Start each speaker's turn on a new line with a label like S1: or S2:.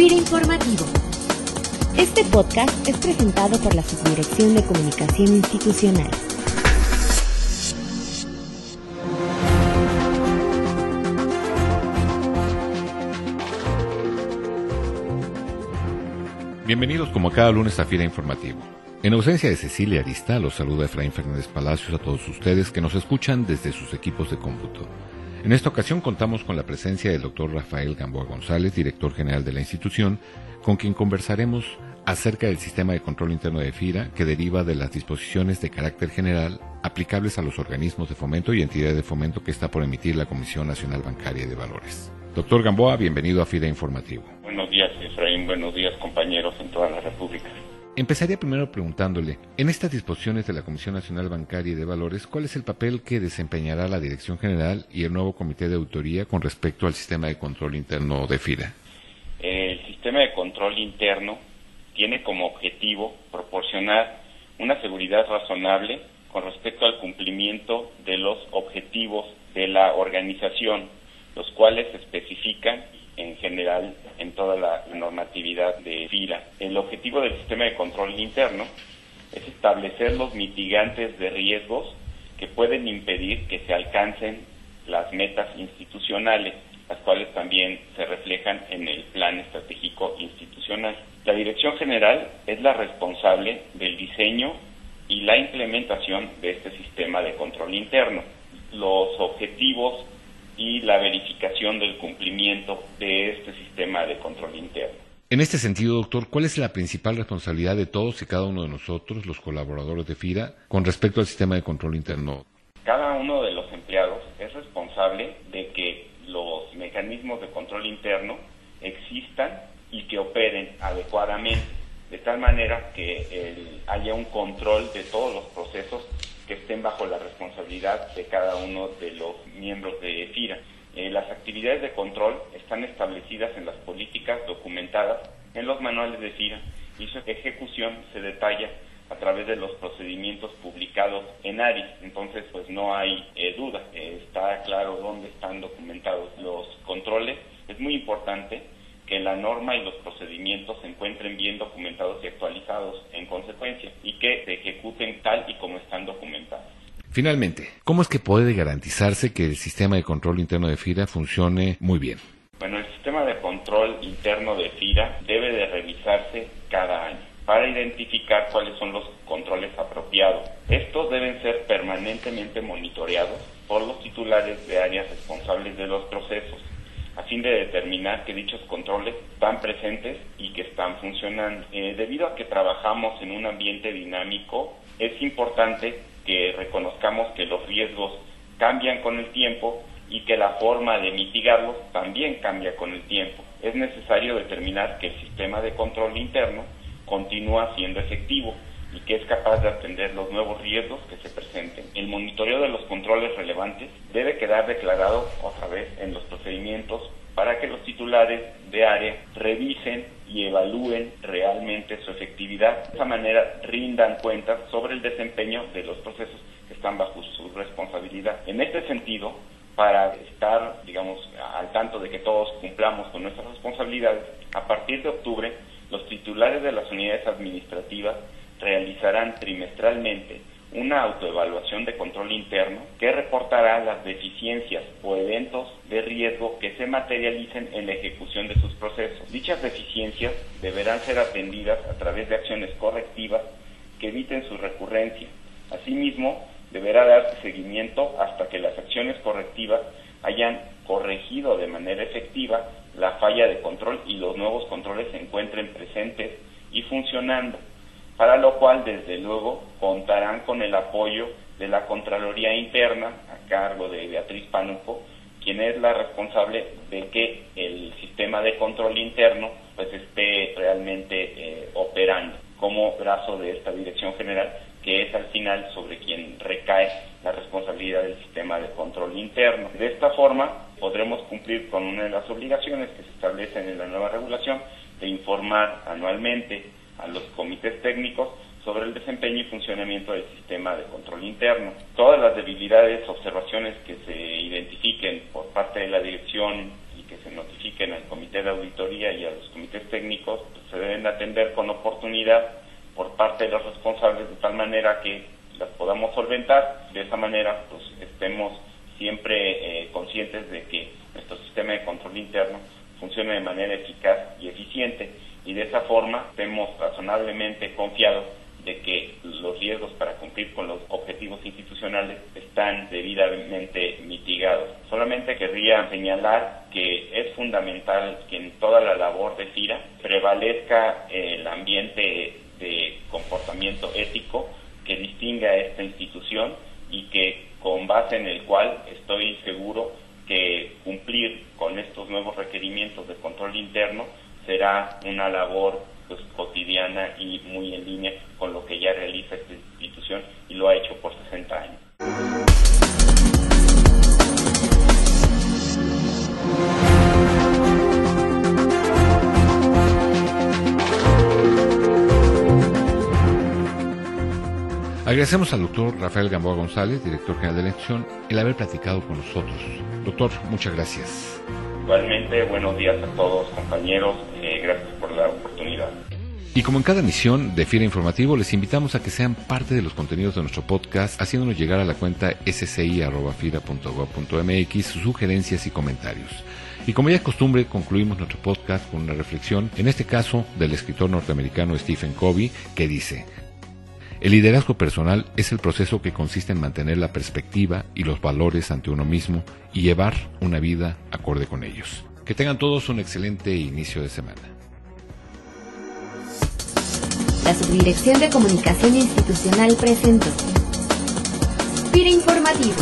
S1: FIRA Informativo. Este podcast es presentado por la Subdirección de Comunicación Institucional.
S2: Bienvenidos como cada lunes a FIRA Informativo. En ausencia de Cecilia Arista, los saluda Efraín Fernández Palacios a todos ustedes que nos escuchan desde sus equipos de cómputo. En esta ocasión contamos con la presencia del doctor Rafael Gamboa González, director general de la institución, con quien conversaremos acerca del sistema de control interno de FIRA que deriva de las disposiciones de carácter general aplicables a los organismos de fomento y entidades de fomento que está por emitir la Comisión Nacional Bancaria de Valores. Doctor Gamboa, bienvenido a FIRA Informativo.
S3: Buenos días, Efraín. Buenos días, compañeros en toda la República.
S2: Empezaría primero preguntándole, en estas disposiciones de la Comisión Nacional Bancaria y de Valores, ¿cuál es el papel que desempeñará la Dirección General y el nuevo Comité de Autoría con respecto al sistema de control interno de FIRA?
S3: El sistema de control interno tiene como objetivo proporcionar una seguridad razonable con respecto al cumplimiento de los objetivos de la organización, los cuales especifican en general en toda la normatividad de FIRA. El objetivo del sistema de control interno es establecer los mitigantes de riesgos que pueden impedir que se alcancen las metas institucionales, las cuales también se reflejan en el plan estratégico institucional. La Dirección General es la responsable del diseño y la implementación de este sistema de control interno. Los objetivos y la verificación del cumplimiento de este sistema de control interno.
S2: En este sentido, doctor, ¿cuál es la principal responsabilidad de todos y cada uno de nosotros, los colaboradores de FIRA, con respecto al sistema de control interno?
S3: Cada uno de los empleados es responsable de que los mecanismos de control interno existan y que operen adecuadamente, de tal manera que haya un control de todos los procesos que estén bajo la responsabilidad de cada uno de los miembros de FIRA. Eh, las actividades de control están establecidas en las políticas documentadas en los manuales de FIRA y su ejecución se detalla a través de los procedimientos publicados en ARI. Entonces, pues no hay eh, duda, eh, está claro dónde están documentados los controles. Es muy importante que la norma y los procedimientos se encuentren bien documentados y actualizados en consecuencia y que se ejecuten tal y como están documentados.
S2: Finalmente, ¿cómo es que puede garantizarse que el sistema de control interno de FIRA funcione muy bien?
S3: Bueno, el sistema de control interno de FIRA debe de revisarse cada año para identificar cuáles son los controles apropiados. Estos deben ser permanentemente monitoreados por los titulares de áreas responsables de los procesos fin de determinar que dichos controles están presentes y que están funcionando. Eh, debido a que trabajamos en un ambiente dinámico, es importante que reconozcamos que los riesgos cambian con el tiempo y que la forma de mitigarlos también cambia con el tiempo. Es necesario determinar que el sistema de control interno continúa siendo efectivo y que es capaz de atender los nuevos riesgos que se presenten. El monitoreo de los controles relevantes debe quedar declarado otra vez en los procedimientos para que los titulares de área revisen y evalúen realmente su efectividad. De esa manera rindan cuentas sobre el desempeño de los procesos que están bajo su responsabilidad. En este sentido, para estar, digamos, al tanto de que todos cumplamos con nuestras responsabilidades, a partir de octubre, los titulares de las unidades administrativas realizarán trimestralmente una autoevaluación de control interno que reportará las deficiencias o eventos de riesgo que se materialicen en la ejecución de sus procesos. Dichas deficiencias deberán ser atendidas a través de acciones correctivas que eviten su recurrencia. Asimismo, deberá darse seguimiento hasta que las acciones correctivas hayan corregido de manera efectiva la falla de control y los nuevos controles se encuentren presentes y funcionando para lo cual desde luego contarán con el apoyo de la Contraloría Interna a cargo de Beatriz Pánuco, quien es la responsable de que el sistema de control interno pues esté realmente eh, operando como brazo de esta dirección general, que es al final sobre quien recae la responsabilidad del sistema de control interno. De esta forma podremos cumplir con una de las obligaciones que se establecen en la nueva regulación de informar anualmente a los comités técnicos sobre el desempeño y funcionamiento del sistema de control interno. Todas las debilidades, observaciones que se identifiquen por parte de la dirección y que se notifiquen al comité de auditoría y a los comités técnicos pues, se deben atender con oportunidad por parte de los responsables de tal manera que las podamos solventar. De esa manera, pues estemos siempre eh, conscientes de que nuestro sistema de control interno funcione de manera eficaz y eficiente y de esa forma estemos razonablemente confiados de que los riesgos para cumplir con los objetivos institucionales están debidamente mitigados. Solamente querría señalar que es fundamental que en toda la labor de FIRA prevalezca el ambiente de comportamiento ético que distinga a esta institución y que con base en el cual estoy seguro que cumplir con estos nuevos requerimientos de control interno será una labor pues, cotidiana y muy en línea con lo que ya realiza esta institución y lo ha hecho por 60 años.
S2: Agradecemos al doctor Rafael Gamboa González, director general de elección, el haber platicado con nosotros. Doctor, muchas gracias.
S3: Igualmente, buenos días a todos, compañeros. Eh, gracias por la oportunidad.
S2: Y como en cada emisión de Fiera Informativo, les invitamos a que sean parte de los contenidos de nuestro podcast, haciéndonos llegar a la cuenta sci.fira.gov.mx sus sugerencias y comentarios. Y como ya es costumbre, concluimos nuestro podcast con una reflexión, en este caso del escritor norteamericano Stephen Covey, que dice, el liderazgo personal es el proceso que consiste en mantener la perspectiva y los valores ante uno mismo y llevar una vida acorde con ellos. Que tengan todos un excelente inicio de semana.
S1: La Subdirección de Comunicación Institucional presentó. Pira Informativo.